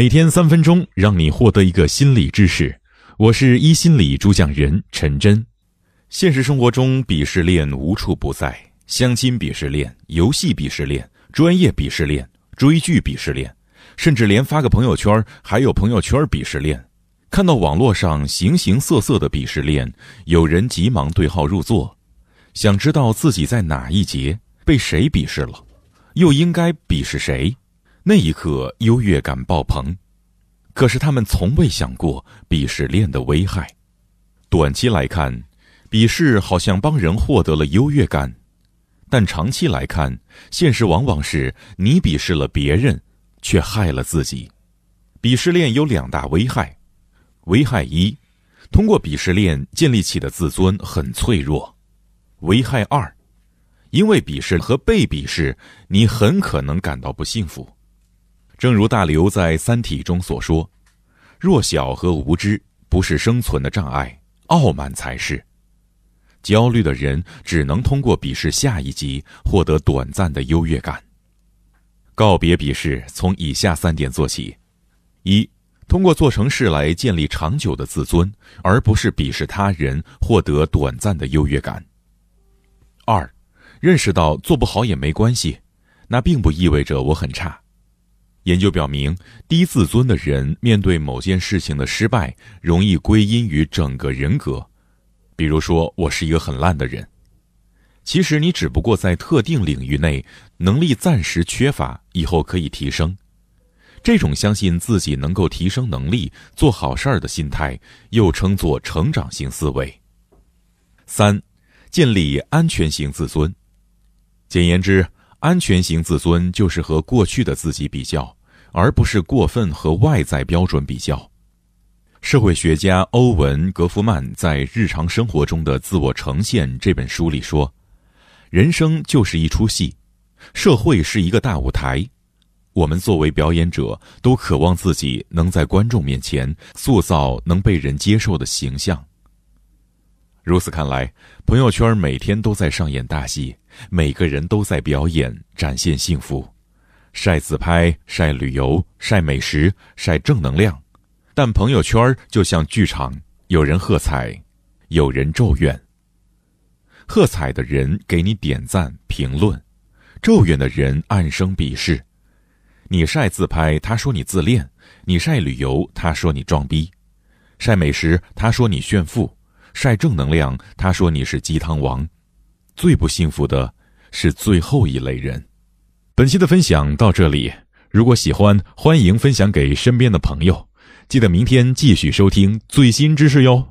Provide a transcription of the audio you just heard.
每天三分钟，让你获得一个心理知识。我是一心理主讲人陈真。现实生活中，鄙视链无处不在：相亲鄙视链、游戏鄙视链、专业鄙视链、追剧鄙视链，甚至连发个朋友圈还有朋友圈鄙视链。看到网络上形形色色的鄙视链，有人急忙对号入座，想知道自己在哪一节被谁鄙视了，又应该鄙视谁？那一刻，优越感爆棚。可是他们从未想过鄙视链的危害。短期来看，鄙视好像帮人获得了优越感，但长期来看，现实往往是你鄙视了别人，却害了自己。鄙视链有两大危害：危害一，通过鄙视链建立起的自尊很脆弱；危害二，因为鄙视和被鄙视，你很可能感到不幸福。正如大刘在《三体》中所说：“弱小和无知不是生存的障碍，傲慢才是。焦虑的人只能通过鄙视下一级获得短暂的优越感。告别鄙视，从以下三点做起：一、通过做成事来建立长久的自尊，而不是鄙视他人获得短暂的优越感；二、认识到做不好也没关系，那并不意味着我很差。”研究表明，低自尊的人面对某件事情的失败，容易归因于整个人格。比如说，我是一个很烂的人。其实你只不过在特定领域内能力暂时缺乏，以后可以提升。这种相信自己能够提升能力、做好事儿的心态，又称作成长型思维。三，建立安全型自尊。简言之。安全型自尊就是和过去的自己比较，而不是过分和外在标准比较。社会学家欧文·格夫曼在《日常生活中的自我呈现》这本书里说：“人生就是一出戏，社会是一个大舞台，我们作为表演者，都渴望自己能在观众面前塑造能被人接受的形象。”如此看来，朋友圈每天都在上演大戏，每个人都在表演，展现幸福，晒自拍、晒旅游、晒美食、晒正能量。但朋友圈就像剧场，有人喝彩，有人咒怨。喝彩的人给你点赞评论，咒怨的人暗生鄙视。你晒自拍，他说你自恋；你晒旅游，他说你装逼；晒美食，他说你炫富。晒正能量，他说你是鸡汤王。最不幸福的是最后一类人。本期的分享到这里，如果喜欢，欢迎分享给身边的朋友。记得明天继续收听最新知识哟。